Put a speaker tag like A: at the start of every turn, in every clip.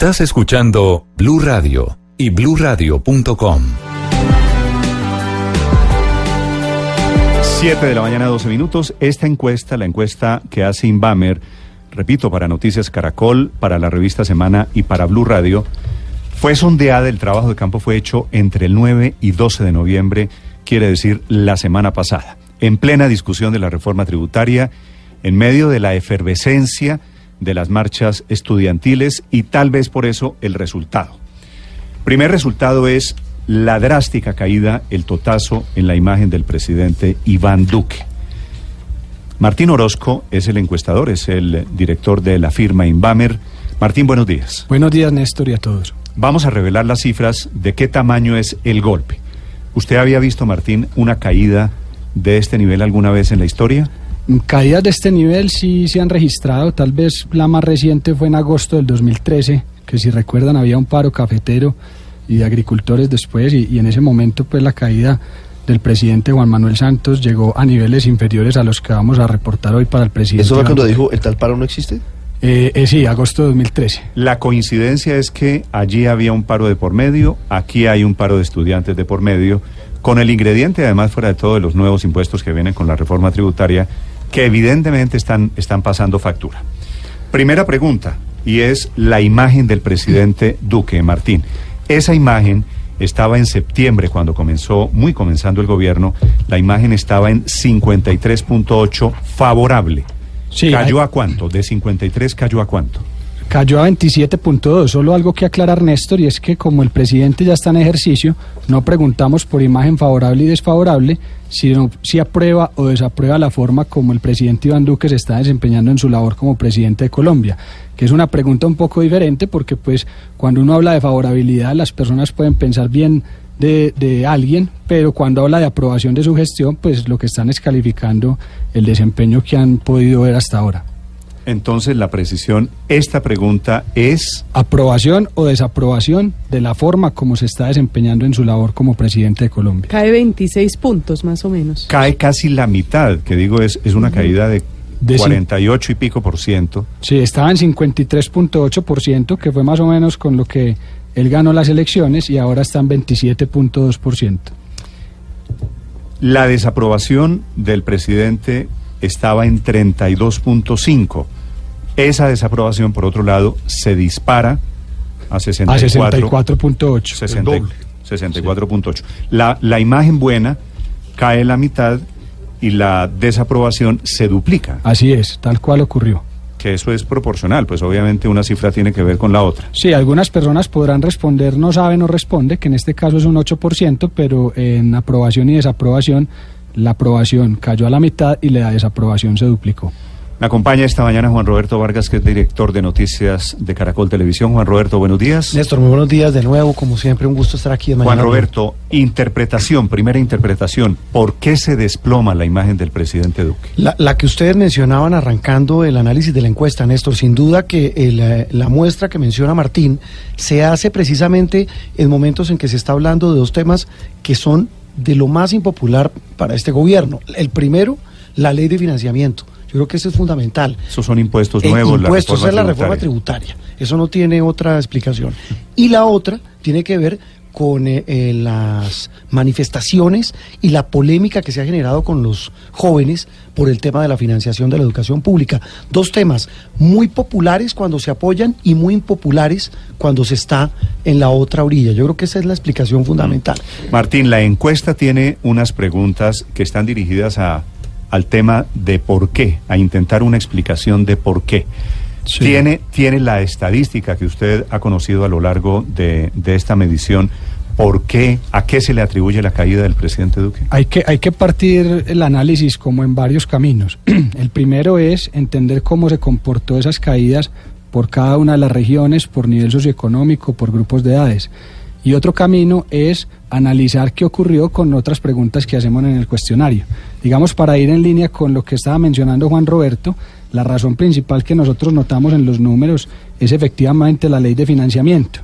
A: Estás escuchando Blue Radio y bluradio.com.
B: 7 de la mañana, 12 minutos. Esta encuesta, la encuesta que hace Inbamer, repito, para Noticias Caracol, para la revista Semana y para Blue Radio, fue sondeada, el trabajo de campo fue hecho entre el 9 y 12 de noviembre, quiere decir la semana pasada, en plena discusión de la reforma tributaria, en medio de la efervescencia de las marchas estudiantiles y tal vez por eso el resultado. Primer resultado es la drástica caída, el totazo en la imagen del presidente Iván Duque. Martín Orozco es el encuestador, es el director de la firma Inbamer. Martín, buenos días.
C: Buenos días, Néstor, y a todos.
B: Vamos a revelar las cifras de qué tamaño es el golpe. ¿Usted había visto, Martín, una caída de este nivel alguna vez en la historia?
C: Caídas de este nivel sí se han registrado, tal vez la más reciente fue en agosto del 2013, que si recuerdan había un paro cafetero y de agricultores después y, en ese momento pues la caída del presidente Juan Manuel Santos llegó a niveles inferiores a los que vamos a reportar hoy para el presidente.
D: ¿Eso fue cuando dijo el tal paro no existe?
C: Eh, eh, sí, agosto de 2013.
B: La coincidencia es que allí había un paro de por medio, aquí hay un paro de estudiantes de por medio, con el ingrediente además fuera de todo de los nuevos impuestos que vienen con la reforma tributaria que evidentemente están, están pasando factura. Primera pregunta, y es la imagen del presidente Duque, Martín. Esa imagen estaba en septiembre cuando comenzó, muy comenzando el gobierno, la imagen estaba en 53.8 favorable. ¿Cayó a cuánto? ¿De 53 cayó a cuánto?
C: Cayó a 27.2. Solo algo que aclarar, Néstor, y es que como el presidente ya está en ejercicio, no preguntamos por imagen favorable y desfavorable, sino si aprueba o desaprueba la forma como el presidente Iván Duque se está desempeñando en su labor como presidente de Colombia, que es una pregunta un poco diferente porque pues cuando uno habla de favorabilidad las personas pueden pensar bien de, alguien, pero cuando habla de aprobación de su gestión, pues lo que están es calificando el desempeño que han podido ver hasta ahora.
B: Entonces, la precisión, esta pregunta es...
C: Aprobación o desaprobación de la forma como se está desempeñando en su labor como presidente de Colombia.
E: Cae 26 puntos más o menos.
B: Cae casi la mitad, que digo es, es una caída de, de 48 y pico por ciento.
C: Sí, estaba en 53.8 por ciento, que fue más o menos con lo que él ganó las elecciones y ahora está en 27.2 por ciento.
B: La desaprobación del presidente estaba en 32.5. Esa desaprobación, por otro lado, se dispara a
C: 64.8.
B: 64.8. La, la imagen buena cae la mitad y la desaprobación se duplica.
C: Así es, tal cual ocurrió.
B: Que eso es proporcional, pues obviamente una cifra tiene que ver con la otra.
C: Sí, algunas personas podrán responder no sabe, no responde, que en este caso es un 8%, pero en aprobación y desaprobación la aprobación cayó a la mitad y la desaprobación se duplicó.
B: Me acompaña esta mañana Juan Roberto Vargas, que es director de noticias de Caracol Televisión. Juan Roberto, buenos días.
F: Néstor, muy buenos días de nuevo. Como siempre, un gusto estar aquí. De
B: Juan Roberto, interpretación, primera interpretación. ¿Por qué se desploma la imagen del presidente Duque?
F: La, que ustedes mencionaban arrancando el análisis de la encuesta, Néstor, sin duda que eh, la muestra que menciona Martín se hace precisamente en momentos en que se está hablando de dos temas que son de lo más impopular para este gobierno. El primero, la ley de financiamiento. Yo creo que eso es fundamental.
B: Esos son impuestos nuevos.
F: Impuestos, es la reforma tributaria. Eso no tiene otra explicación. Y la otra tiene que ver con eh, eh, las manifestaciones y la polémica que se ha generado con los jóvenes por el tema de la financiación de la educación pública. Dos temas muy populares cuando se apoyan y muy impopulares cuando se está en la otra orilla. Yo creo que esa es la explicación fundamental.
B: Martín, la encuesta tiene unas preguntas que están dirigidas a, al tema de por qué, a intentar una explicación de por qué. Tiene, tiene la estadística que usted ha conocido a lo largo de, de esta medición. ¿Por qué? ¿A qué se le atribuye la caída del presidente Duque?
C: Hay que, hay que partir el análisis como en varios caminos. el primero es entender cómo se comportó esas caídas por cada una de las regiones, por nivel socioeconómico, por grupos de edades. Y otro camino es analizar qué ocurrió con otras preguntas que hacemos en el cuestionario. Digamos, para ir en línea con lo que estaba mencionando Juan Roberto, la razón principal que nosotros notamos en los números es efectivamente la ley de financiamiento.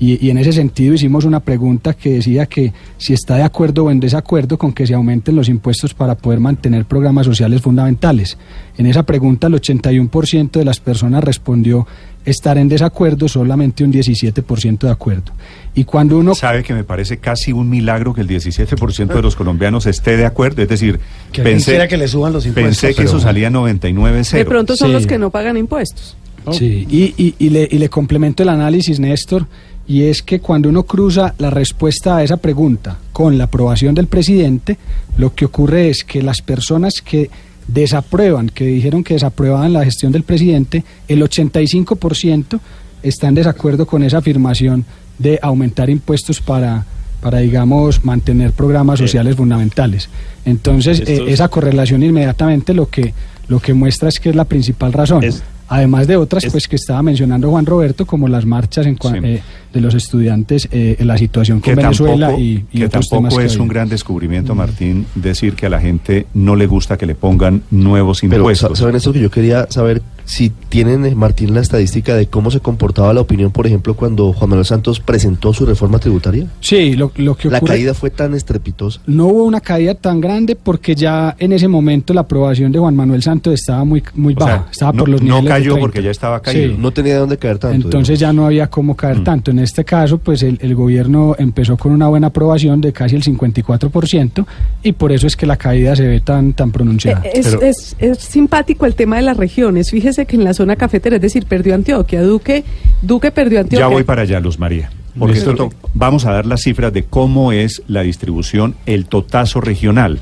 C: Y, y en ese sentido hicimos una pregunta que decía que si está de acuerdo o en desacuerdo con que se aumenten los impuestos para poder mantener programas sociales fundamentales. En esa pregunta el 81% de las personas respondió estar en desacuerdo, solamente un 17% de acuerdo. Y cuando uno...
B: Sabe que me parece casi un milagro que el 17% de los colombianos esté de acuerdo, es decir,
F: Que
B: pensé,
F: que le suban los impuestos.
B: pensé que
F: pero-
B: eso salía 99-0.
E: De pronto son
C: Sí.
E: los que no pagan impuestos.
C: Sí, y, y- y le, y le complemento el análisis, Néstor, y es que cuando uno cruza la respuesta a esa pregunta con la aprobación del presidente, lo que ocurre es que las personas que desaprueban, que dijeron que desapruebaban la gestión del presidente, el 85% está en desacuerdo con esa afirmación de aumentar impuestos para, para digamos, mantener programas sociales fundamentales. Entonces, eh,
G: Estos-
C: esa correlación inmediatamente lo que, lo que muestra es que es la principal razón.
G: Es-
C: Además de otras,
G: es-
C: pues que estaba mencionando Juan Roberto, como las marchas en
B: Sí.
C: eh, de los estudiantes eh, en la situación con
B: que
C: Venezuela
B: tampoco,
C: y, y
B: que
C: otros
B: tampoco
C: temas que
B: es un gran descubrimiento, Martín, decir que a la gente no le gusta que le pongan nuevos
D: Pero,
B: impuestos.
D: ¿saben esto que yo quería saber? Si tienen, eh, Martín, la estadística de cómo se comportaba la opinión, por ejemplo, cuando Juan Manuel Santos presentó su reforma tributaria.
C: Sí, lo, lo que
D: La
C: ocurre...
D: caída fue tan estrepitosa.
C: No hubo una caída tan grande porque ya en ese momento la aprobación de Juan Manuel Santos estaba muy, muy
B: O sea,
C: baja, estaba
B: no-
C: por los
B: no
C: niveles de
B: cayó
C: 30.
B: porque ya estaba caído.
C: Sí.
D: No tenía de dónde caer tanto.
C: Entonces ya no había cómo caer
B: Mm.
C: tanto. En este caso, pues el, el gobierno empezó con una buena aprobación de casi el 54% y por eso es que la caída se ve tan, tan pronunciada.
E: Eh, Es,
B: Pero-
E: es- es simpático el tema de las regiones. Fíjese que en la zona cafetera, es decir, perdió Antioquia. Duque, Duque perdió Antioquia.
B: Ya voy para allá, Luz María. Porque esto- vamos a dar las cifras de cómo es la distribución, el totazo regional.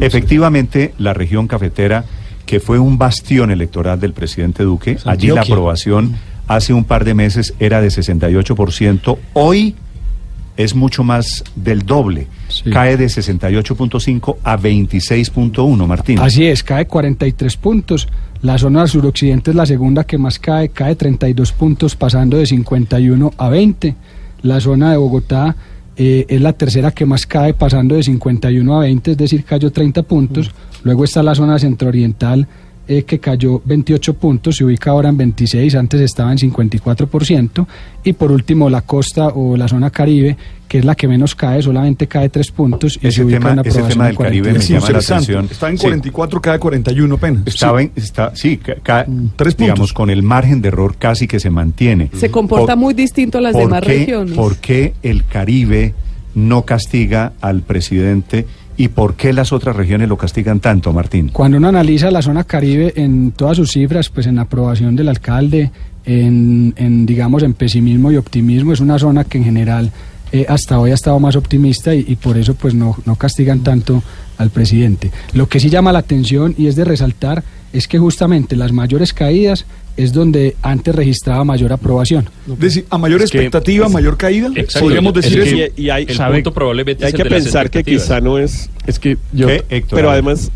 B: Efectivamente, la región cafetera, que fue un bastión electoral del presidente Duque, allí la aprobación hace un par de meses era de 68%, hoy es mucho más del doble,
C: Sí.
B: cae de 68.5 a 26.1, Martín.
C: Así es, cae 43 puntos. La zona suroccidente es la segunda que más cae, cae 32 puntos, pasando de 51 a 20. La zona de Bogotá eh, es la tercera que más cae, pasando de 51 a 20, es decir, cayó 30 puntos. Luego está la zona centrooriental, eh, que cayó 28 puntos, se ubica ahora en 26, antes estaba en 54%. Y por último, la costa o la zona caribe, que es la que menos cae, solamente cae 3 puntos y
B: Ese
C: se ubica
B: tema-
C: en
B: ese
C: aprobación
B: tema del Caribe
C: 42.
B: me llama la atención.
H: Está en
B: Sí.
H: 44, cada 41 apenas.
B: Estaba en- está, sí, ca-
H: tres
B: digamos,
H: puntos.
B: con el margen de error casi que se mantiene.
E: Se comporta
B: Por-
E: muy distinto a las
B: ¿por
E: demás
B: qué-
E: regiones.
B: ¿Por qué el Caribe no castiga al presidente y por qué las otras regiones lo castigan tanto, Martín?
C: Cuando uno analiza la zona Caribe en todas sus cifras, pues en aprobación del alcalde, en, en, digamos en pesimismo y optimismo, es una zona que en general eh, hasta hoy ha estado más optimista y, y por eso pues no, no castigan tanto al presidente. Lo que sí llama la atención y es de resaltar es que justamente las mayores caídas es donde antes registraba mayor aprobación.
H: Decir, a mayor
G: Es
H: expectativa, mayor caída,
G: Exacto.
H: podríamos
G: Es
H: decir
G: que-
H: eso.
G: Y, hay,
I: El
G: sabe-
I: punto probablemente
G: hay
I: es el
G: que
I: de
G: pensar que quizá no es... Es que yo...
B: ¿Qué, Héctor?
G: pero además...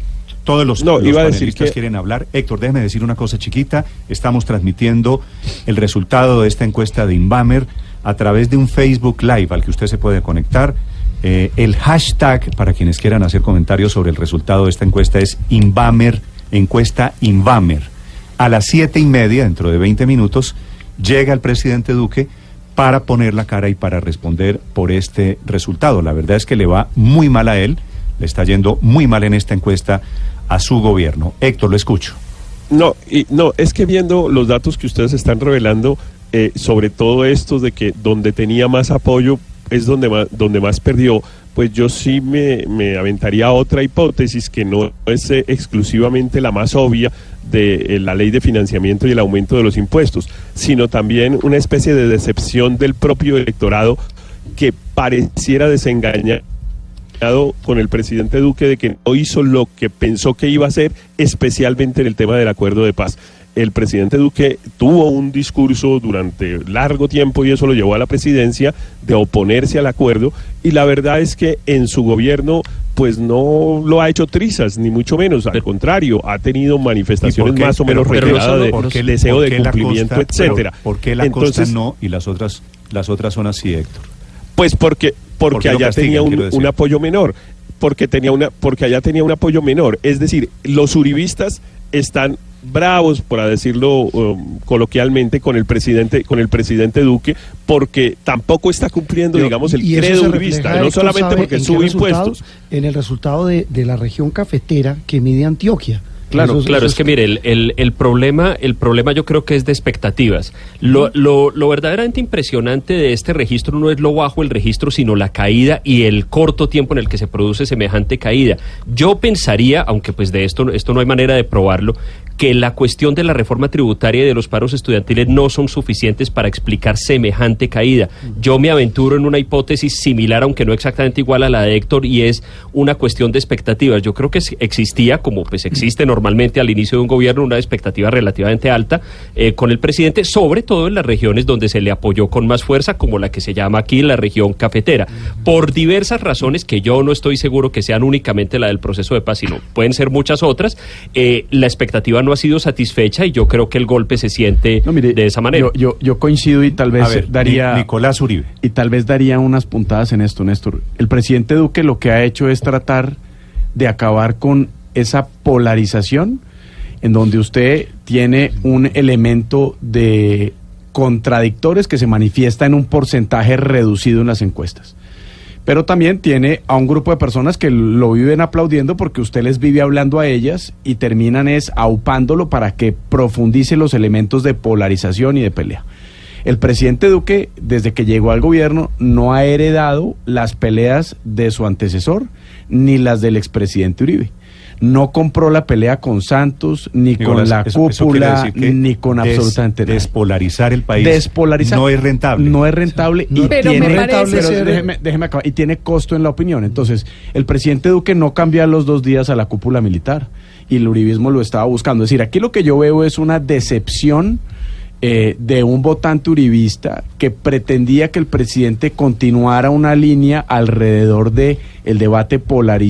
B: Todos los,
G: No,
B: los
G: iba a decir que-
B: quieren hablar. Héctor, déjeme decir una cosa chiquita. Estamos transmitiendo el resultado de esta encuesta de Inbamer a través de un Facebook Live al que usted se puede conectar. Eh, el hashtag para quienes quieran hacer comentarios sobre el resultado de esta encuesta es Inbamer, encuesta Inbamer. A las siete y media, dentro de 20 minutos, llega el presidente Duque para poner la cara y para responder por este resultado. La verdad es que le va muy mal a él, le está yendo muy mal en esta encuesta a su gobierno. Héctor, lo escucho.
G: No, y, no, es que viendo los datos que ustedes están revelando, eh, sobre todo estos de que donde tenía más apoyo es donde más, donde más perdió, pues yo sí me, me aventaría otra hipótesis que no es eh, exclusivamente la más obvia de eh, la ley de financiamiento y el aumento de los impuestos, sino también una especie de decepción del propio electorado que pareciera desengañar con el presidente Duque de que no hizo lo que pensó que iba a hacer, especialmente en el tema del acuerdo de paz. El presidente Duque tuvo un discurso durante largo tiempo y eso lo llevó a la presidencia de oponerse al acuerdo y la verdad es que en su gobierno pues no lo ha hecho trizas, ni mucho menos, al contrario, ha tenido manifestaciones más o
B: Pero
G: menos
B: ¿por qué-
G: reiteradas de
B: por qué-
G: deseo de cumplimiento,
B: costa- pero
G: etcétera.
B: ¿Por qué la
G: Entonces,
B: costa no y las otras, las otras zonas sí, Héctor?
G: Pues porque,
B: ¿Por
G: porque allá
B: castigan,
G: tenía un, un apoyo menor. Porque tenía una, porque allá tenía un apoyo menor. Es decir, los uribistas están bravos, para decirlo um, coloquialmente, con el presidente, con el presidente Duque, porque tampoco está cumpliendo, digamos, el credo uribista, no solamente
F: ¿sabe
G: porque sube impuestos.
F: En el resultado de, de la región cafetera que mide Antioquia.
I: Claro,
F: Eso-
I: claro,
F: eso
I: es que mire, el, el- el problema, el problema yo creo que es de expectativas. Lo, lo- lo verdaderamente impresionante de este registro no es lo bajo el registro, sino la caída y el corto tiempo en el que se produce semejante caída. Yo pensaría, aunque pues de esto, esto no hay manera de probarlo, que la cuestión de la reforma tributaria y de los paros estudiantiles no son suficientes para explicar semejante caída. Yo me aventuro en una hipótesis similar, aunque no exactamente igual a la de Héctor, y es una cuestión de expectativas. Yo creo que existía, como pues existe normalmente al inicio de un gobierno, una expectativa relativamente alta eh, con el presidente, sobre todo en las regiones donde se le apoyó con más fuerza, como la que se llama aquí la región cafetera, por diversas razones que yo no estoy seguro que sean únicamente la del proceso de paz, sino pueden ser muchas otras. eh, la expectativa ha sido satisfecha y yo creo que el golpe se siente
J: No, mire,
I: de esa manera.
J: Yo, yo, yo coincido y tal vez
B: ver,
J: daría.
B: Ni- Nicolás Uribe.
J: Y tal vez daría unas puntadas en esto, Néstor. El presidente Duque lo que ha hecho es tratar de acabar con esa polarización en donde usted tiene un elemento de contradictores que se manifiesta en un porcentaje reducido en las encuestas. Pero también tiene a un grupo de personas que lo viven aplaudiendo porque usted les vive hablando a ellas y terminan es aupándolo para que profundice los elementos de polarización y de pelea. El presidente Duque, desde que llegó al gobierno, no ha heredado las peleas de su antecesor ni las del expresidente Uribe. No compró la pelea con Santos, ni
B: Nicolás,
J: con la
B: eso-
J: cúpula, ni con
B: des-
J: absolutamente nada.
B: Despolarizar el país
J: Despolarizar.
B: no es rentable.
J: No es rentable y
E: Pero
J: tiene
E: me parece-
J: pero
E: ser-
J: déjeme, déjeme acabar. y tiene costo en la opinión. Entonces, el presidente Duque no cambia a los dos días a la cúpula militar y el uribismo lo estaba buscando. Es decir, aquí lo que yo veo es una decepción eh, de un votante uribista que pretendía que el presidente continuara una línea alrededor de el debate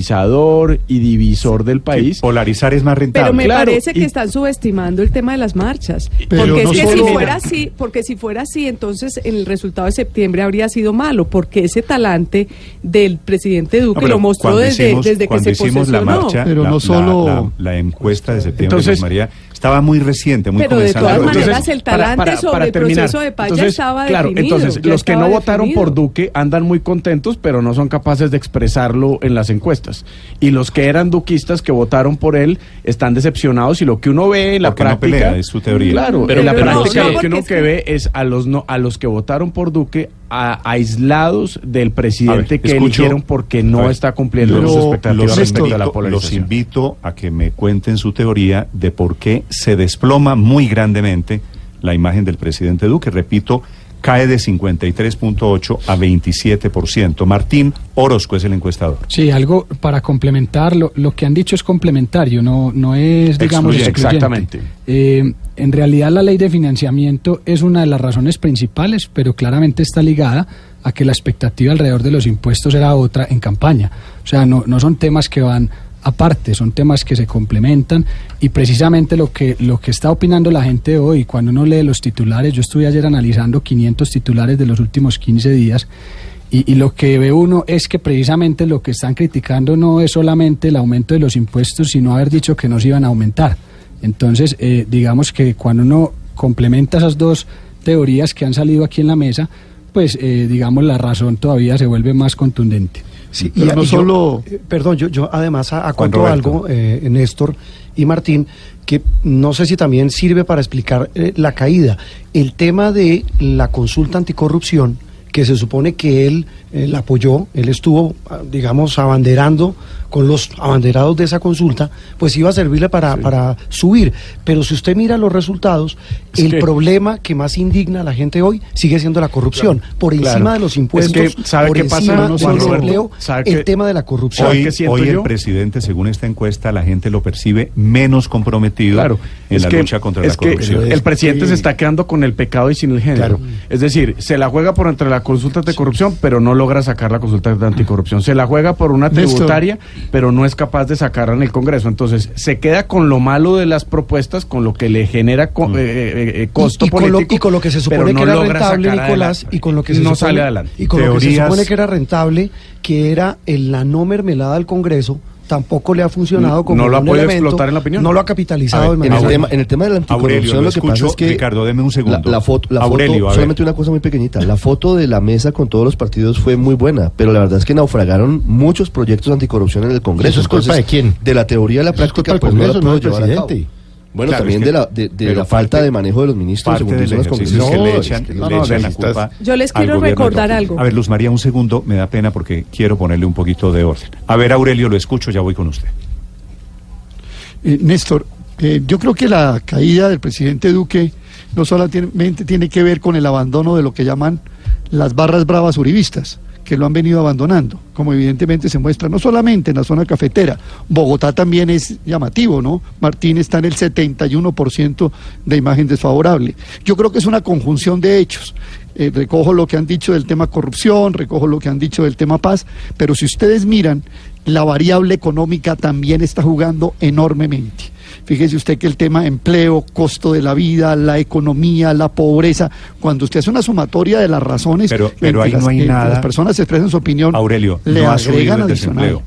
J: polarizador y divisor del país.
B: Polarizar es más rentable.
E: Pero me
J: Claro,
E: parece que
J: y-
E: están subestimando el tema de las marchas.
F: Pero
E: porque
F: no
E: es que si fuera así, porque si fuera así, entonces el resultado de septiembre habría sido malo, porque ese talante del presidente Duque
B: No,
E: lo mostró desde,
B: hicimos-
E: desde que se
B: hicimos la
E: posesionó.
B: marcha,
F: Pero
B: la,
F: no
B: la-
F: solo-
B: la, la encuesta de septiembre,
J: Entonces-
B: María, estaba muy reciente, muy
E: Pero de todas maneras, el talante sobre el proceso de paz ya
J: Entonces,
E: estaba
J: claro,
E: definido,
J: entonces los que no votaron por Duque andan muy contentos, pero no son capaces de expresarlo en las encuestas. Y los que eran duquistas que votaron por él están decepcionados y lo que uno ve en la
B: Porque no
J: práctica
B: pelea, es su teoría.
J: Claro,
I: Pero-
J: en la
I: pero no,
J: práctica
I: no,
J: lo que uno
E: es
J: que
E: que-
J: ve es a los no a los que votaron por Duque a- aislados del presidente
B: ver,
J: que
B: escucho-
J: eligieron porque no
B: ver,
J: está cumpliendo
B: pero
J: sus expectativas
B: los
J: respecto a la
B: invito, los
J: polarización.
B: invito a que me cuenten su teoría de por qué se desploma muy grandemente la imagen del presidente Duque. Repito, cae de 53.8 a 27%. Martín Orozco es el encuestador.
C: Sí, algo para complementar, lo, lo que han dicho es complementario, no, no es, digamos,
B: excluyente.
J: Exactamente.
C: Eh, en realidad la ley de financiamiento es una de las razones principales, pero claramente está ligada a que la expectativa alrededor de los impuestos era otra en campaña. O sea, no, no son temas que van aparte, son temas que se complementan y precisamente lo que, lo que está opinando la gente hoy, cuando uno lee los titulares, yo estuve ayer analizando 500 titulares de los últimos 15 días y, lo que ve uno es que precisamente lo que están criticando no es solamente el aumento de los impuestos, sino haber dicho que no se iban a aumentar. Entonces, eh, digamos que cuando uno complementa esas dos teorías que han salido aquí en la mesa, pues eh, digamos la razón todavía se vuelve más contundente.
F: Sí,
H: Pero no solo-
F: eh, perdón, yo, yo además acoto algo, eh, Néstor y Martín, que no sé si también sirve para explicar eh, la caída. El tema de la consulta anticorrupción, que se supone que él eh, la apoyó, él estuvo, digamos, abanderando con los abanderados de esa consulta, pues iba a servirle para, para subir. Pero si usted mira los resultados,
J: Es
F: el
J: que-
F: problema que más indigna a la gente hoy sigue siendo la corrupción. Por encima
J: Claro.
F: de los
J: Es
F: impuestos,
J: que, ¿sabe
F: por
J: qué pasa,
F: encima del
J: ¿sabe
F: el tema de la corrupción.
J: ¿Sabe
B: Hoy, hoy
J: yo?
B: el presidente, según esta encuesta, la gente lo percibe menos comprometido
J: Claro,
B: en
J: es
B: la
J: que-
B: lucha contra
J: es
B: la
J: que
B: corrupción.
J: el presidente se está quedando con el pecado y sin el género.
F: Claro.
J: Es decir, se la juega por entre la consulta de corrupción, pero no logra sacar la consulta de anticorrupción. Se la juega por una
H: Néstor.
J: tributaria, pero no es capaz de sacarla en el Congreso. Entonces, se queda con lo malo de las propuestas, con lo que le genera co-
B: Mm.
J: eh, eh, eh, costo
F: y, y con lo,
J: político.
F: y con lo que se
J: pero
F: supone
J: no
F: que era
J: logra
F: rentable,
J: sacar
F: Nicolás,
J: adelante.
F: y con lo que se
J: no
F: supone,
J: sale adelante.
F: y con lo que se supone que era rentable, que era el, la no mermelada al Congreso tampoco le ha funcionado como
J: No lo ha podido
F: elemento,
J: explotar en la opinión.
F: No lo ha capitalizado
B: ver,
D: En el, tema, en el tema de la anticorrupción
B: Aurelio, lo
D: lo que pasa
B: escucho.
D: es que
B: Ricardo, deme un segundo.
D: La, la foto, la
B: Aurelio,
D: foto- solamente una cosa muy pequeñita, la foto de la mesa con todos los partidos fue muy buena, pero la verdad es que naufragaron muchos proyectos anticorrupción en el Congreso.
K: ¿Eso es culpa de quién?
D: De la teoría a la práctica, pues no la puedo llevar a cabo. Bueno,
B: Claro,
D: también
B: es
D: de la, de, la falta
B: parte-
D: de manejo de los ministros, según dicen los congresistas.
B: que le echan,
K: es que-
B: le
K: no, no,
B: echan la
K: necesitas-
B: culpa
E: Yo les quiero recordar algo.
B: A ver, Luz María, un segundo, me da pena porque quiero ponerle un poquito de orden. A ver, Aurelio, lo escucho, ya voy con usted.
H: Eh, Néstor, eh, yo creo que la caída del presidente Duque no solamente tiene que ver con el abandono de lo que llaman las barras bravas uribistas, que lo han venido abandonando, como evidentemente se muestra no solamente en la zona cafetera, Bogotá también es llamativo, ¿no? Martín está en el 71% de imagen desfavorable. Yo creo que es una conjunción de hechos. Eh, recojo lo que han dicho del tema corrupción, recojo lo que han dicho del tema paz, pero si ustedes miran, la variable económica también está jugando enormemente. Fíjese usted que el tema empleo, costo de la vida, la economía, la pobreza, cuando usted hace una sumatoria de las razones
B: Pero-
H: en
B: pero ahí
H: las,
B: no hay nada-
H: las personas expresan su opinión,
B: Aurelio,
H: le
B: no ha subido
H: agregan
B: el
H: adicional.
B: desempleo.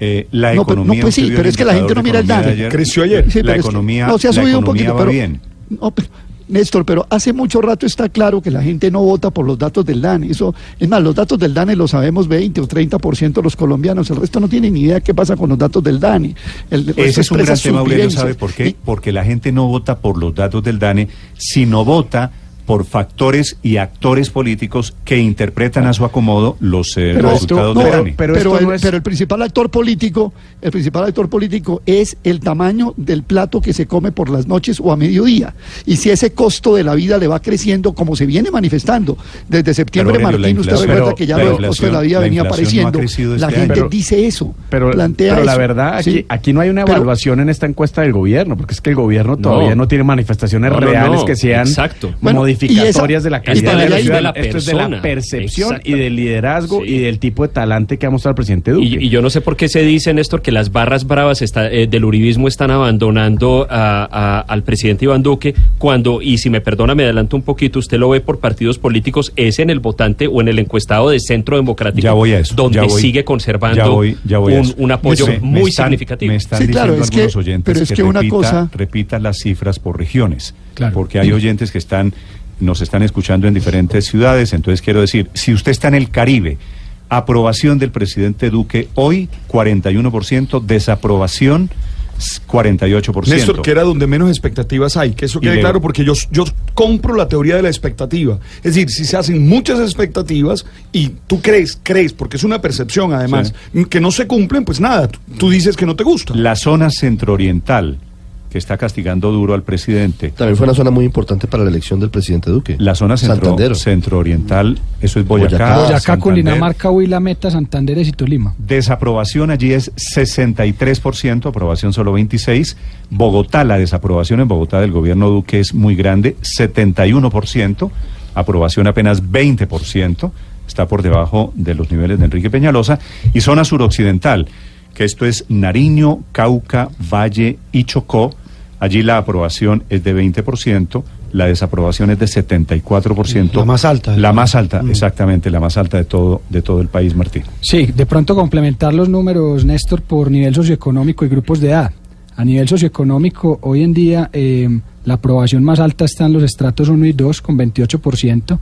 B: Eh, la
H: No, pero-
B: economía.
H: no, pues sí, pero es que la gente no mira el dato. Creció ayer. Sí,
B: la
H: pero es que-
B: economía,
H: no, se ha
B: la
H: subido un poquito,
B: va
H: pero-
B: bien.
H: No, pero, Néstor, pero hace mucho rato está claro que la gente no vota por los datos del DANE. Eso, es más, los datos del DANE los sabemos 20 o 30% los colombianos. El resto no tiene ni idea qué pasa con los datos del DANE. El
B: Ese es un gran tema, Aurelio. ¿sabe por qué?
H: Y-
B: Porque la gente no vota por los datos del DANE, sino vota por factores y actores políticos que interpretan a su acomodo los eh,
H: Pero,
B: resultados
H: no,
B: del
H: pero,
B: DANE.
H: pero
J: esto
H: el,
J: no es-
H: pero el principal actor político, el principal actor político es el tamaño del plato que se come por las noches o a mediodía. Y si ese costo de la vida le va creciendo como se viene manifestando desde septiembre,
B: Pero, la
H: Martín, usted recuerda que ya
B: la
H: lo del costo de la vida
B: la
H: venía
B: no
H: apareciendo.
B: crecido
H: la
B: este
H: gente
B: año.
H: dice eso,
J: Pero,
H: plantea
J: pero la
H: eso,
J: verdad, aquí,
H: ¿sí?
J: aquí no hay una
H: Pero-
J: evaluación en esta encuesta del gobierno, porque es que el gobierno
I: No.
J: todavía no tiene manifestaciones
I: No, no,
J: reales
I: no,
J: que sean
I: exacto.
H: Bueno,
J: modificatorias
H: y esa-
J: de la calidad de la
H: ahí-
J: ciudad.
I: de la
J: Esto es de la
I: persona.
J: percepción y del liderazgo
I: Sí.
J: y del tipo de talante que ha mostrado el presidente Duque.
I: Y, y yo no sé por qué se dice, Néstor, que las barras bravas está- eh, del uribismo están abandonando a- a- al presidente Iván Duque cuando, y si me perdona, me adelanto un poquito, usted lo ve por partidos políticos, es en el votante o en el encuestado de Centro Democrático,
B: Ya voy a eso,
I: donde
B: ya voy-
I: sigue conservando
B: ya voy- ya voy a
I: un, apoyo
B: Me- me
I: muy
B: están-
I: significativo.
B: Me están
H: Sí,
B: diciendo
H: claro, es que-
B: oyentes
H: pero es
B: que,
H: que una
B: repita,
H: cosa-
B: repita las cifras por regiones.
C: Claro.
B: Porque hay oyentes que están, nos están escuchando en diferentes ciudades. Entonces quiero decir, si usted está en el Caribe, aprobación del presidente Duque hoy 41%, desaprobación 48%.
L: Néstor, que era donde menos expectativas hay, que eso quede
B: Leo.
L: claro porque yo, yo compro la teoría de la expectativa. Es decir, si se hacen muchas expectativas y tú crees, crees, porque es una percepción además, que no se cumplen, pues nada, tú, tú dices que no te gusta.
B: La zona centrooriental, que está castigando duro al presidente.
D: También fue una zona muy importante para la elección del presidente Duque.
B: La zona centro,
D: Santander.
B: centrooriental, eso es Boyacá.
D: Boyacá.
C: Cundinamarca, Huila, Meta, Santander y Tolima.
B: Desaprobación allí es 63%, aprobación solo 26%. Bogotá, la desaprobación en Bogotá del gobierno Duque es muy grande, 71%, aprobación apenas 20%, está por debajo de los niveles de Enrique Peñalosa. Y zona suroccidental, que esto es Nariño, Cauca, Valle y Chocó, allí la aprobación es de 20%. La desaprobación es de 74%.
F: La más alta.
B: La más alta,
F: Mm.
B: exactamente, la más alta de todo, de todo el país, Martín.
C: Sí, de pronto complementar los números, Néstor, por nivel socioeconómico y grupos de edad. A nivel socioeconómico, hoy en día eh, la aprobación más alta está en los estratos 1 y 2 con 28%,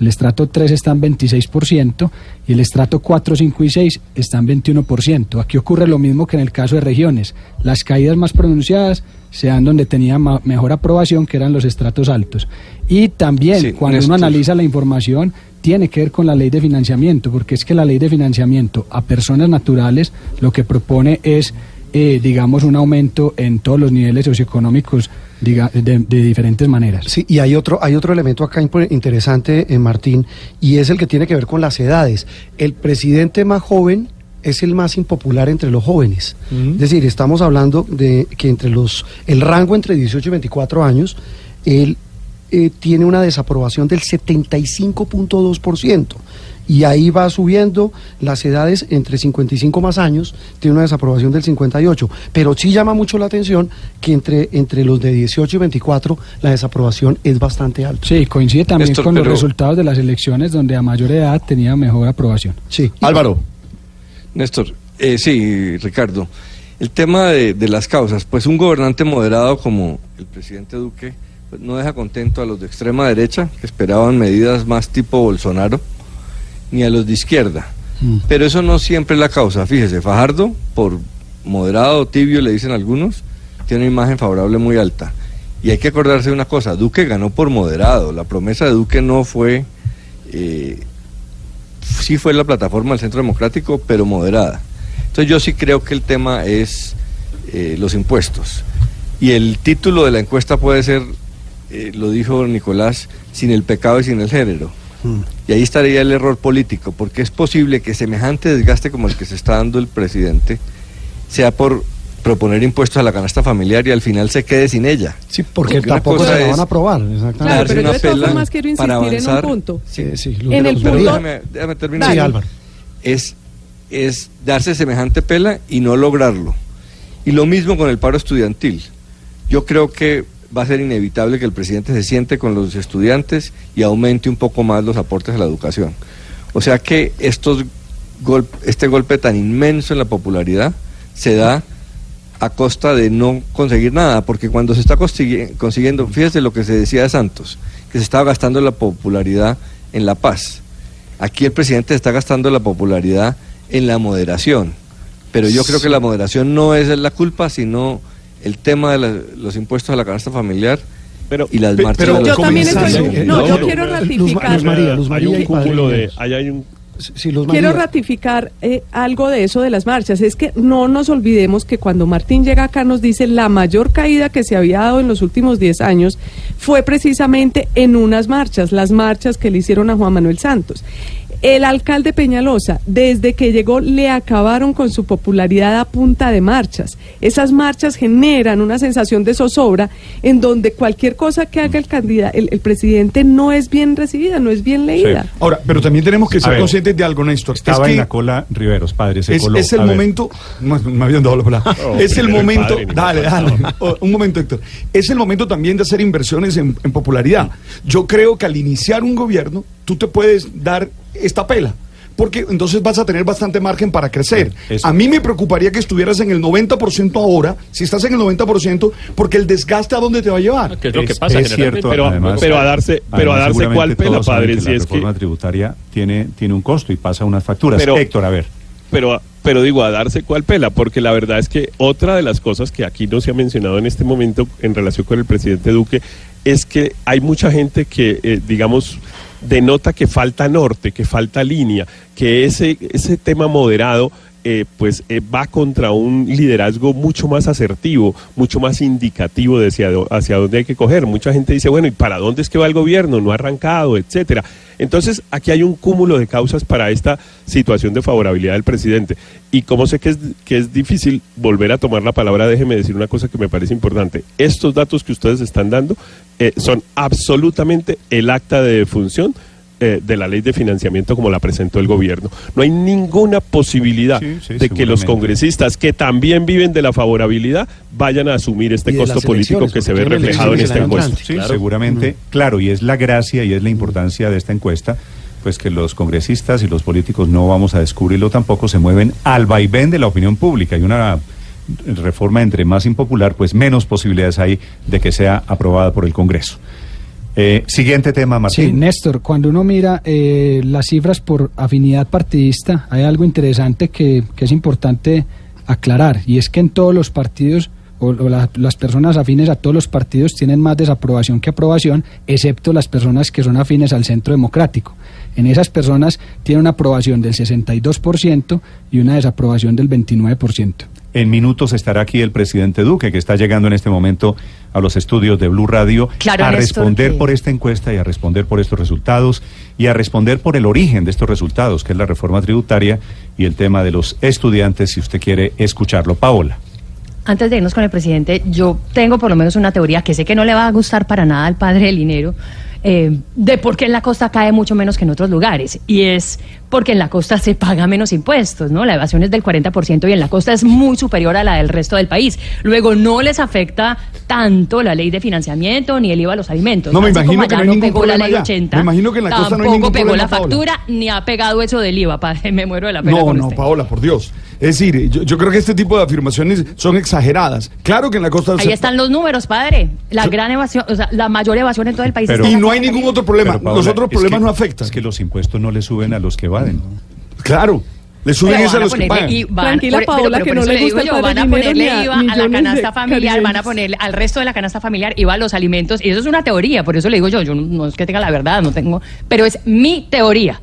C: el estrato 3 está en 26% y el estrato 4, 5 y 6 está en 21%. Aquí ocurre lo mismo que en el caso de regiones. Las caídas más pronunciadas se dan donde tenía mejor aprobación, que eran los estratos altos. Y también,
L: Sí,
C: cuando
L: Néstor.
C: uno analiza la información, tiene que ver con la ley de financiamiento, porque es que la ley de financiamiento a personas naturales lo que propone es, eh, digamos, un aumento en todos los niveles socioeconómicos diga- de, de diferentes maneras.
F: Sí, y hay otro, hay otro elemento acá interesante, eh, Martín, y es el que tiene que ver con las edades. El presidente más joven es el más impopular entre los jóvenes. Es decir, estamos hablando de que entre los, el rango entre 18 y 24 años, él eh, tiene una desaprobación del 75.2%. Y ahí va subiendo las edades entre 55 más años, tiene una desaprobación del 58. Pero sí llama mucho la atención que entre, entre los de 18 y 24 la desaprobación es bastante alta.
C: Sí, coincide también
L: Néstor,
C: con los resultados de las elecciones donde a mayor edad tenía mejor aprobación.
F: Sí.
D: Álvaro.
L: Néstor,
K: Eh, sí, Ricardo. El tema de, de las causas, pues un gobernante moderado como el presidente Duque pues, no deja contento a los de extrema derecha, que esperaban medidas más tipo Bolsonaro, ni a los de izquierda. Pero eso no siempre es la causa. Fíjese, Fajardo, por moderado, tibio, le dicen algunos, tiene una imagen favorable muy alta. Y hay que acordarse de una cosa, Duque ganó por moderado. La promesa de Duque no fue, eh, sí fue la plataforma del Centro Democrático, pero moderada. Entonces yo sí creo que el tema es eh, los impuestos. Y el título de la encuesta puede ser, eh, lo dijo Nicolás, sin el pecado y sin el género. Y ahí estaría el error político, porque es posible que semejante desgaste como el que se está dando el presidente sea por proponer impuestos a la canasta familiar y al final se quede sin ella.
F: Sí, porque, tampoco se la van a aprobar. Exactamente.
E: Claro, pero yo
K: una
E: de todas
K: pela
E: formas quiero
K: para
E: insistir en un
K: avanzar.
E: punto.
F: Sí, sí, Luz
E: En
F: de
E: el punto-.
K: Déjame, déjame terminar.
F: Sí, Álvaro.
K: es, es darse semejante pela y no lograrlo. Y lo mismo con el paro estudiantil. Yo creo que va a ser inevitable que el presidente se siente con los estudiantes y aumente un poco más los aportes a la educación. O sea que estos gol- este golpe tan inmenso en la popularidad se da a costa de no conseguir nada, porque cuando se está consigui- consiguiendo, fíjese lo que se decía de Santos, que se estaba gastando la popularidad en la paz. Aquí el presidente está gastando la popularidad en la moderación, pero yo creo que la moderación no es la culpa, sino el tema de la- los impuestos a la canasta familiar y las marchas.
G: pero
K: de los
E: Yo también estoy- no, yo quiero ratificar.
F: Luz María, Luz
G: hay
F: María
G: un cúmulo de, ahí hay un
F: Sí, Luz
E: Quiero
F: María.
E: ratificar eh, algo de eso de las marchas. Es que no nos olvidemos que cuando Martín llega acá nos dice la mayor caída que se había dado en los últimos 10 años fue precisamente en unas marchas, las marchas que le hicieron a Juan Manuel Santos. El alcalde Peñalosa, desde que llegó, le acabaron con su popularidad a punta de marchas. Esas marchas generan una sensación de zozobra en donde cualquier cosa que haga el candidato, el, el presidente no es bien recibida, no es bien leída.
L: Ahora, pero también tenemos que
B: A
L: ser
B: ver,
L: conscientes de algo, Néstor.
B: Estaba
L: es que
B: en la cola Riveros, padre, se
L: es,
B: coló.
L: es el
B: A
L: momento. No, me habían dado la palabra.
G: Oh,
L: es el momento.
G: padre,
L: dale, dale. Oh, un momento, Héctor. Es el momento también de hacer inversiones en, en popularidad. Yo creo que al iniciar un gobierno, tú te puedes dar esta pela. Porque entonces vas a tener bastante margen para crecer.
B: Eso.
L: A mí me preocuparía que estuvieras en el 90% ahora, si estás en el 90%, porque el desgaste a dónde te va a llevar.
I: que es lo que pasa
B: es cierto,
G: pero,
B: además-
G: pero a darse, pero a darse cuál pela, padre,
B: que
G: si
B: la
G: es que
B: reforma tributaria tiene, tiene un costo y pasa unas facturas.
G: Pero-
B: Héctor, a ver.
G: pero, pero digo, a darse cuál pela, porque la verdad es que otra de las cosas que aquí no se ha mencionado en este momento en relación con el presidente Duque es que hay mucha gente que, eh, digamos, denota que falta norte, que falta línea, que ese, ese tema moderado eh, pues eh, va contra un liderazgo mucho más asertivo, mucho más indicativo de hacia, hacia dónde hay que coger. Mucha gente dice, bueno, ¿y para dónde es que va el gobierno? No ha arrancado, etcétera. Entonces, aquí hay un cúmulo de causas para esta situación de favorabilidad del presidente. Y como sé que es, que es difícil volver a tomar la palabra, déjeme decir una cosa que me parece importante. Estos datos que ustedes están dando eh, son absolutamente el acta de defunción eh, de la ley de financiamiento como la presentó el gobierno. No hay ninguna posibilidad
B: Sí, sí,
G: de que los congresistas que también viven de la favorabilidad vayan a asumir este costo político que se ve reflejado en esta encuesta.
F: entrante.
B: Sí,
I: Claro.
B: seguramente. Claro, y es la gracia y es la importancia de esta encuesta, pues que los congresistas y los políticos no vamos a descubrirlo tampoco, se mueven al vaivén de la opinión pública. Y una reforma entre más impopular, pues menos posibilidades hay de que sea aprobada por el Congreso. Eh, siguiente tema,
C: Sí,
B: Martín.
C: Néstor, cuando uno mira eh, las cifras por afinidad partidista, hay algo interesante que, que es importante aclarar, y es que en todos los partidos, o, o la- las personas afines a todos los partidos tienen más desaprobación que aprobación, excepto las personas que son afines al centro democrático. En esas personas tiene una aprobación del 62% y una desaprobación del 29%.
B: En minutos estará aquí el presidente Duque, que está llegando en este momento a los estudios de Blue Radio
M: Claro,
B: a responder por esta encuesta y a responder por estos resultados y a responder por el origen de estos resultados, que es la reforma tributaria y el tema de los estudiantes, si usted quiere escucharlo. Paola.
M: Antes de irnos con el presidente, yo tengo por lo menos una teoría que sé que no le va a gustar para nada al padre del dinero, eh, de por qué en la costa cae mucho menos que en otros lugares. Y es porque en la costa se paga menos impuestos, ¿no? La evasión es del 40% y en la costa es muy superior a la del resto del país. Luego no les afecta tanto la ley de financiamiento ni el IVA a los alimentos.
L: No, me
M: Así
L: imagino que no hay ningún
M: pegó la ley
L: allá.
M: 80.
L: Me imagino que en la costa no hay
M: tampoco
L: ningún
M: pegó
L: problema,
M: la
L: Paola.
M: factura ni ha pegado eso del IVA. padre, me muero de la pena
L: No,
M: con
L: no,
M: usted.
L: Paola, por Dios. Es decir, yo, yo creo que este tipo de afirmaciones son exageradas. Claro que en la costa
M: Ahí están los números, padre. La gran evasión, o sea, la mayor evasión en todo el país. está en
L: y no
M: costa
L: hay ningún otro problema.
B: Pero, Paola,
L: los otros
B: es
L: problemas
B: que-
L: no afectan.
B: Es que los impuestos no le suben a los que
L: Claro. Le suben
M: Pero
L: eso a
M: van a
L: los que pagan.
M: i- van-
E: Tranquila,
M: por- pero-
E: Paola,
M: pero
E: que no
M: eso
E: le
M: digo
E: gusta
M: yo,
E: el
M: van a ponerle IVA a la canasta familiar, van a ponerle al resto de la canasta familiar IVA a los alimentos. Y eso es una teoría, por eso le digo yo, yo no, no es que tenga la verdad, no tengo, pero es mi teoría.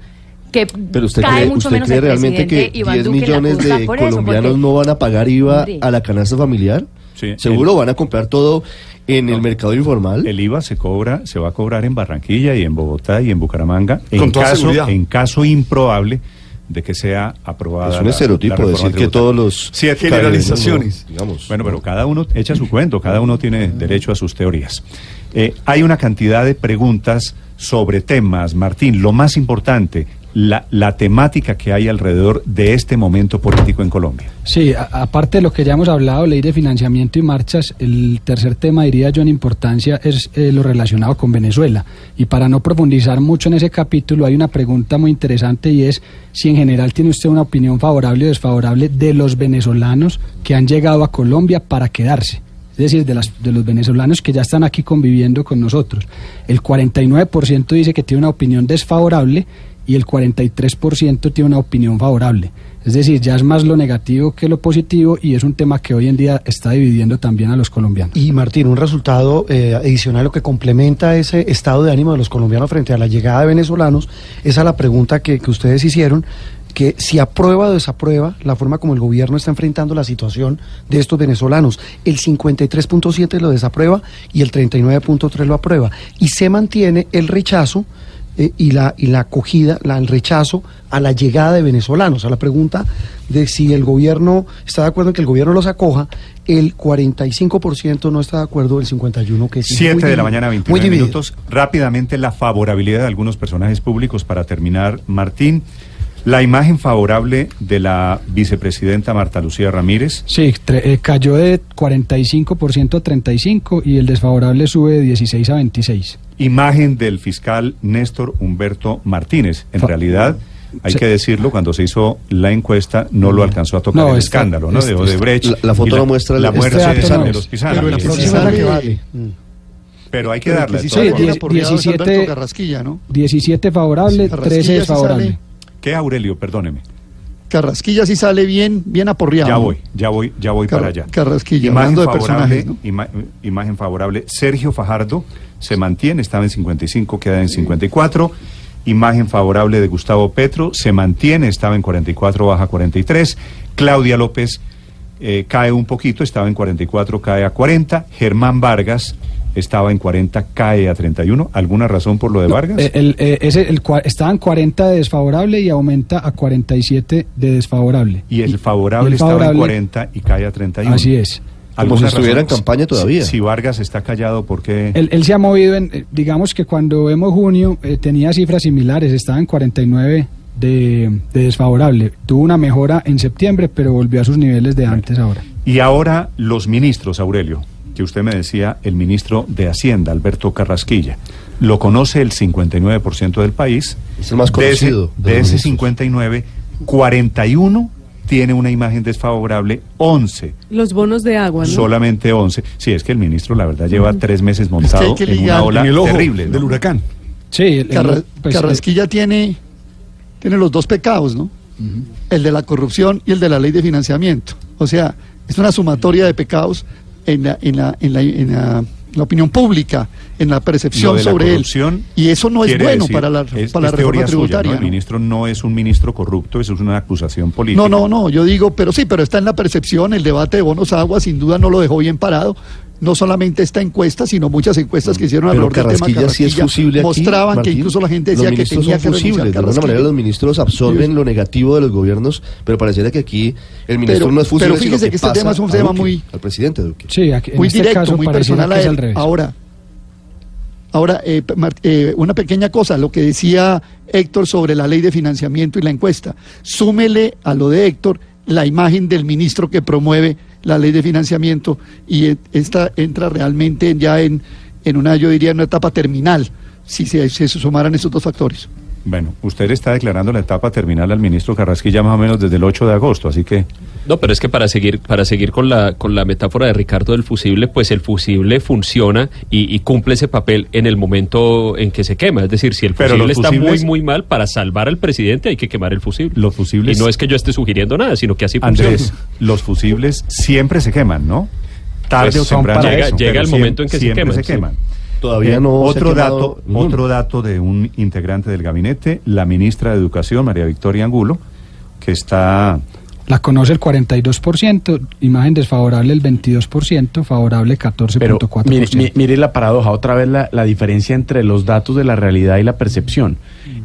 M: Que
D: Pero usted
M: cae
D: cree,
M: mucho
D: usted
M: menos
D: cree realmente que
M: Iván
D: 10
M: Duque la
D: millones de
M: eso,
D: colombianos
M: porque-
D: no van a pagar IVA
M: Hombre.
D: a la canasta familiar?
B: Sí,
D: Seguro
B: el-
D: van a comprar todo en el mercado informal.
B: El IVA se cobra, se va a cobrar en Barranquilla y en Bogotá y en Bucaramanga en
L: Con toda
B: caso,
L: seguridad.
B: en caso improbable de que sea aprobada.
D: Es un estereotipo
B: la
D: decir que todos los
B: Siete
L: generalizaciones.
D: digamos.
B: Bueno, pero cada uno echa su cuento, cada uno tiene derecho a sus teorías. Eh, hay una cantidad de preguntas sobre temas, Martín, lo más importante, la, la temática que hay alrededor de este momento político en Colombia.
C: Sí, aparte de lo que ya hemos hablado, ley de financiamiento y marchas, el tercer tema, diría yo, en importancia es eh, lo relacionado con Venezuela. Y para no profundizar mucho en ese capítulo, hay una pregunta muy interesante y es si en general tiene usted una opinión favorable o desfavorable de los venezolanos que han llegado a Colombia para quedarse. Es decir, de, las, de los venezolanos que ya están aquí conviviendo con nosotros. El 49% dice que tiene una opinión desfavorable y el 43% tiene una opinión favorable. Es decir, ya es más lo negativo que lo positivo y es un tema que hoy en día está dividiendo también a los colombianos.
F: Y Martín, un resultado eh, adicional lo que complementa ese estado de ánimo de los colombianos frente a la llegada de venezolanos es a la pregunta que, que ustedes hicieron, que si aprueba o desaprueba la forma como el gobierno está enfrentando la situación de estos venezolanos. El 53.7 lo desaprueba y el 39.3 lo aprueba. Y se mantiene el rechazo eh, y, la, y la acogida, la, el rechazo a la llegada de venezolanos. A la pregunta de si el gobierno está de acuerdo en que el gobierno los acoja, el 45% no está de acuerdo, el 51% que sí.
B: 7
F: Muy
B: de la mañana,
F: muy
B: 29
F: dividido.
B: minutos. Rápidamente la favorabilidad de algunos personajes públicos para terminar. Martín, la imagen favorable de la vicepresidenta Marta Lucía Ramírez.
C: Sí, tre- eh, cayó de 45% a 35% y el desfavorable sube de 16 a 26.
B: Imagen del fiscal Néstor Humberto Martínez. En
C: Fa-
B: realidad, hay
C: Sí.
B: que decirlo, cuando se hizo la encuesta no lo alcanzó a tocar
C: No,
B: el escándalo, ¿no? De
C: está-
B: Odebrecht.
D: la- la foto
B: y
D: no muestra
B: la muerte
C: este
B: de,
C: no
B: de los pisanos.
H: Pero la
B: Sí,
H: próxima es la que
B: sí.
H: vale.
B: Pero hay que
H: Pero
B: darle.
H: principal
C: Sí,
H: por
C: die-
H: apoyado es
C: 17
H: Alberto Carrasquilla, ¿no?
C: 17 favorable,
H: Carrasquilla
C: 13
H: sí
C: desfavorable.
B: ¿Qué, Aurelio? Perdóneme.
H: Carrasquilla sí sale bien, bien aporreado.
B: Ya voy, ya voy, ya voy
H: Car-
B: para allá.
H: Carrasquilla,
B: imagen
H: hablando de
B: favorable,
H: personajes, ¿no?
B: ima- imagen favorable. Sergio Fajardo se mantiene, estaba en 55, queda en 54. Imagen favorable de Gustavo Petro se mantiene, estaba en 44, baja a 43. Claudia López eh, cae un poquito, estaba en 44, cae a 40. Germán Vargas estaba en 40, cae a 31. ¿Alguna razón por lo de Vargas?
C: Eh, el, eh, ese, el, cua- estaba en 40 de desfavorable y aumenta a 47 de desfavorable.
B: y el favorable
C: y el
B: estaba en
C: favorable-
B: 40 y cae a 31.
C: Así es.
D: Como si
B: ¿Alguna
D: estuviera en campaña todavía.
B: Si, Vargas está callado, ¿por qué?
C: Él, él se ha movido en, eh, digamos que cuando vemos junio eh, tenía cifras similares, estaba en 49 de, de desfavorable. Tuvo una mejora en septiembre, pero volvió a sus niveles de antes ahora.
B: Y ahora los ministros, Aurelio, que usted me decía, el ministro de Hacienda, Alberto Carrasquilla, lo conoce el 59% del país.
D: Es el más
B: De ese-
D: conocido de
B: De ese,
D: ministros.
B: 59, 41 tiene una imagen desfavorable, 11,
E: Los bonos de agua, ¿no?
B: solamente 11. Sí, es que el ministro, la verdad, lleva tres meses montado
H: que
B: en una ola
L: en el ojo
B: terrible. ¿no?
L: del huracán.
C: Sí, el-
H: Carra-
C: pues,
H: Carrasquilla tiene, tiene los dos pecados, ¿no? El de la corrupción y el de la ley de financiamiento. O sea, es una sumatoria de pecados en la, en la, en la, en la- la opinión pública, en la percepción
B: la
H: sobre él. Y eso no es bueno
B: decir-
H: para la,
B: es-
H: para la
B: es
H: reforma
B: suya,
H: tributaria.
B: ¿no? El ministro no es un ministro corrupto, eso es una acusación política.
H: No, no, no, yo digo, pero sí, pero está en la percepción, el debate de bonos agua sin duda no lo dejó bien parado. No solamente esta encuesta, sino muchas encuestas que hicieron
D: Pero
H: alrededor del tema
D: Carrasquilla sí es fusible aquí,
H: mostraban que incluso la gente decía que tenía
D: son
H: que
D: fusibles. De alguna manera los ministros absorben lo negativo de los gobiernos, pero pareciera que aquí el ministro
H: Pero-
D: no es fusible,
H: pero fíjese
D: sino
H: que este tema es un tema
D: Duque,
H: muy-
D: al presidente Duque.
C: Sí, aquí- en
H: muy
C: este
H: directo,
C: caso
H: muy personal a él. Ahora, Ahora, eh, p- Mar- eh, una pequeña cosa, lo que decía Héctor sobre la ley de financiamiento y la encuesta. Súmele a lo de Héctor la imagen del ministro que promueve la ley de financiamiento y eh, esta entra realmente ya en, en una, yo diría, en una etapa terminal, si se, se sumaran esos dos factores.
B: Bueno, usted está declarando la etapa terminal al ministro Carrasquilla más o menos desde el 8 de agosto, así que...
I: No, pero es que para seguir, para seguir con la, con la metáfora de Ricardo del fusible, pues el fusible funciona y, y cumple ese papel en el momento en que se quema. Es decir, si el
B: Pero
I: fusible está muy,
B: fusibles-
I: muy mal, para salvar al presidente hay que quemar el fusible.
B: Los fusibles...
I: Y no es que yo esté sugiriendo nada, sino que así funciona.
B: Andrés, los fusibles siempre se queman, ¿no? Tarde
I: Pues
B: o temprano.
I: Llega-
B: eso,
I: llega el momento en que se queman,
B: se
I: sí.
D: Todavía
B: Eh,
D: no
B: otro dato, otro dato de un integrante del gabinete, la ministra de Educación, María Victoria Angulo, que está
C: La conoce el 42%, imagen desfavorable el 22%, favorable
J: Pero
C: 14.4%.
J: mire, mi- mire la paradoja, otra vez la, la diferencia entre los datos de la realidad y la percepción.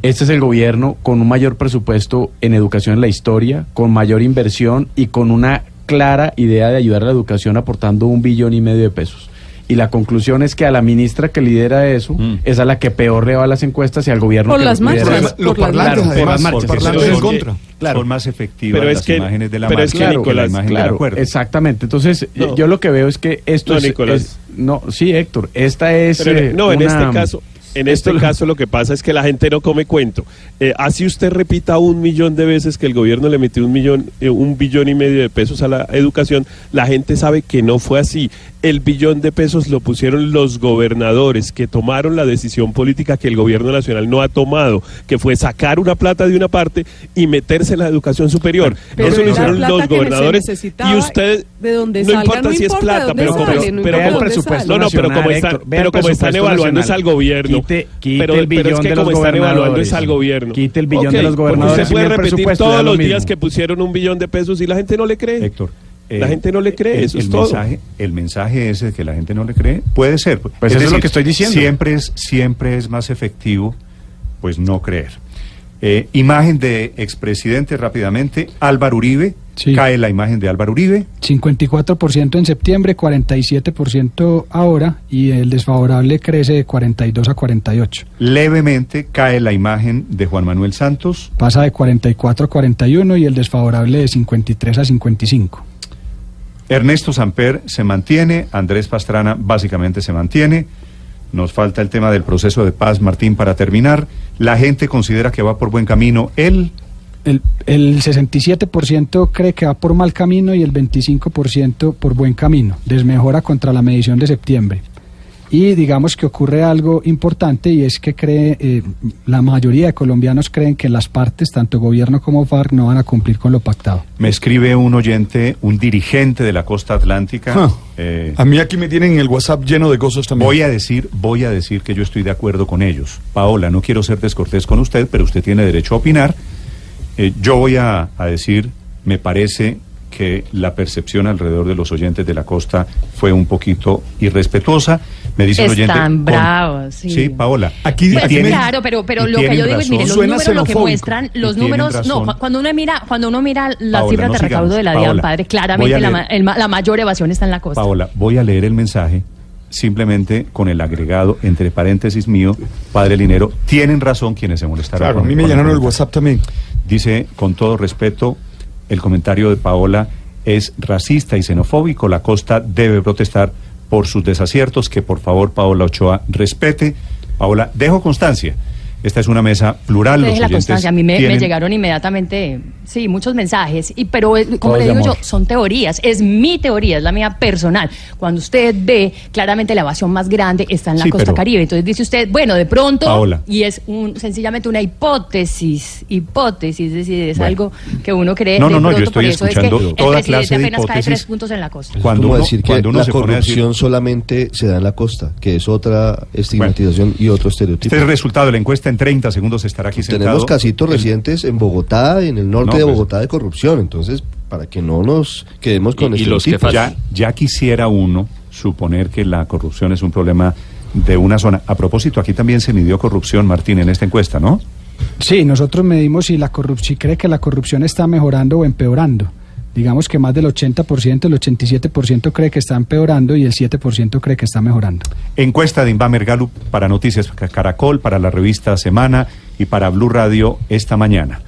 J: Este es el gobierno con un mayor presupuesto en educación en la historia, con mayor inversión y con una clara idea de ayudar a la educación aportando un billón y medio de pesos. Y la conclusión es que a la ministra que lidera eso es a la que peor le va a las encuestas y al gobierno
E: Por
J: que
E: las
J: lidera
E: marchas,
J: eso.
E: por las
J: Claro,
E: marchas.
J: por las marchas.
B: porque
J: Entonces,
B: son-
J: es claro.
B: más efectivas
G: Pero es
B: las
G: que-
B: imágenes de la
G: pero es
B: marcha
G: que,
B: que la
G: Nicolás,
B: imagen del
J: Claro,
B: acuerdo.
J: exactamente. Entonces,
G: No.
J: yo lo que veo es que esto
G: No,
J: es,
G: Nicolás.
J: es- No, sí, Héctor, esta es...
G: Pero
J: eh,
G: no, en
J: una-
G: este caso, en este caso lo que pasa es que la gente no come cuento. Eh, así usted repita un millón de veces que el gobierno le metió un millón, eh, un billón y medio de pesos a la educación, la gente sabe que no fue así. El billón de pesos lo pusieron los gobernadores que tomaron la decisión política que el gobierno nacional no ha tomado, que fue sacar una plata de una parte y meterse en la educación superior.
E: Pero
G: Eso lo hicieron los gobernadores y usted
E: de donde
G: no
E: salga,
G: importa
E: no
G: si es
E: importa de
G: plata, pero como,
E: sale, no
G: pero
E: importa
G: como-
E: de
G: no, no, pero como están,
J: Héctor,
G: pero
J: el
G: como están evaluando es al gobierno.
J: Quite- quite
G: pero,
J: el
G: pero es
J: billón
G: que
J: de
G: como
J: los
G: están evaluando es
J: gobernadores.
G: al gobierno.
J: Quite el billón de los
G: porque
J: gobernadores
G: Usted puede repetir todos los días que pusieron un billón de pesos y la gente no le cree.
B: Héctor.
G: La
B: eh,
G: gente no le cree,
B: el,
G: eso es
B: el
G: todo.
B: Mensaje, el mensaje ese de que la gente no le cree puede ser.
J: Pues eso es lo que estoy diciendo.
B: Siempre es, siempre es más efectivo, pues no creer. Eh, imagen de expresidente rápidamente. Álvaro Uribe.
C: Sí.
B: Cae la imagen de Álvaro Uribe.
C: 54% en septiembre, 47% ahora y el desfavorable crece de 42 a 48.
B: Levemente cae la imagen de Juan Manuel Santos.
C: Pasa de 44 a 41 y el desfavorable de 53 a 55.
B: Ernesto Samper se mantiene. Andrés Pastrana básicamente se mantiene. Nos falta el tema del proceso de paz, Martín, para terminar. La gente considera que va por buen camino. Él,
C: El, el 67% cree que va por mal camino y el 25% por buen camino. Desmejora contra la medición de septiembre. Y digamos que ocurre algo importante y es que cree, eh, la mayoría de colombianos creen que las partes, tanto gobierno como FARC, no van a cumplir con lo pactado.
B: me escribe un oyente, un dirigente de la costa atlántica.
L: Ah.
B: eh,
L: A mí aquí me tienen el WhatsApp lleno de cosas también.
B: Voy a decir, voy a decir que yo estoy de acuerdo con ellos. Paola, no quiero ser descortés con usted, pero usted tiene derecho a opinar. Eh, yo voy a, a decir, me parece que la percepción alrededor de los oyentes de la costa fue un poquito irrespetuosa. Me dice el oyente.
M: Están
B: con-
M: bravos, sí.
B: Sí, Paola.
L: Aquí-
M: Pues
B: tienen-
M: claro, pero, pero lo que yo digo es, mire, los
L: Suena
M: números lo que muestran, los números,
B: razón.
M: no, cu- cuando uno mira, cuando uno mira las
B: Paola,
M: cifras
B: no
M: de recaudo
B: sigamos.
M: de la DIAN padre, claramente la, el ma- la mayor evasión está en la costa.
B: Paola, voy a leer el mensaje simplemente con el agregado entre paréntesis mío, padre Linero. Tienen razón quienes se molestaron.
L: Claro, a mí me llenaron el. WhatsApp también.
B: Dice, con todo respeto, el comentario de Paola es racista y xenofóbico. La costa debe protestar por sus desaciertos. Que por favor, Paola Ochoa, respete. Paola, dejo constancia. Esta es una mesa plural. Los
M: la constancia. A mí me, me
B: tienen-
M: llegaron inmediatamente, sí, muchos mensajes. Y, pero, eh, como le digo yo, son teorías. Es mi teoría, es la mía personal. Cuando usted ve claramente la evasión más grande está en la
B: Sí,
M: costa
B: pero-
M: caribe. Entonces dice usted, bueno, de pronto,
B: Paola.
M: y es un, sencillamente una hipótesis, hipótesis, es decir, es
B: Bueno.
M: algo que uno cree.
B: No, no, no, yo
M: pronto,
B: estoy
M: por eso es
B: escuchando
M: que el
B: toda
M: presidente
B: clase de
M: apenas cae
B: hipótesis.
M: tres puntos en la costa.
B: Cuando uno-
D: decir que
B: cuando uno
D: la
B: se pone a decir-
D: corrupción solamente se da en la costa, que es otra estigmatización y otro estereotipo.
B: Este es el resultado de la encuesta. En 30 segundos estará aquí sentado.
D: Tenemos casitos
B: el-
D: recientes en Bogotá, en el norte
B: No,
D: de
B: pues-
D: Bogotá, de corrupción. Entonces, para que no nos quedemos con
I: Y- y los que
D: estereotipos.
B: Ya, ya quisiera uno suponer que la corrupción es un problema de una zona. A propósito, aquí también se midió corrupción, Martín, en esta encuesta, ¿no?
C: Sí, nosotros medimos si la corrupción, si cree que la corrupción está mejorando o empeorando. Digamos que más del 80%, el 87% cree que está empeorando y el 7% cree que está mejorando.
B: Encuesta de Inbamer Gallup para Noticias Caracol, para la revista Semana y para Blue Radio esta mañana.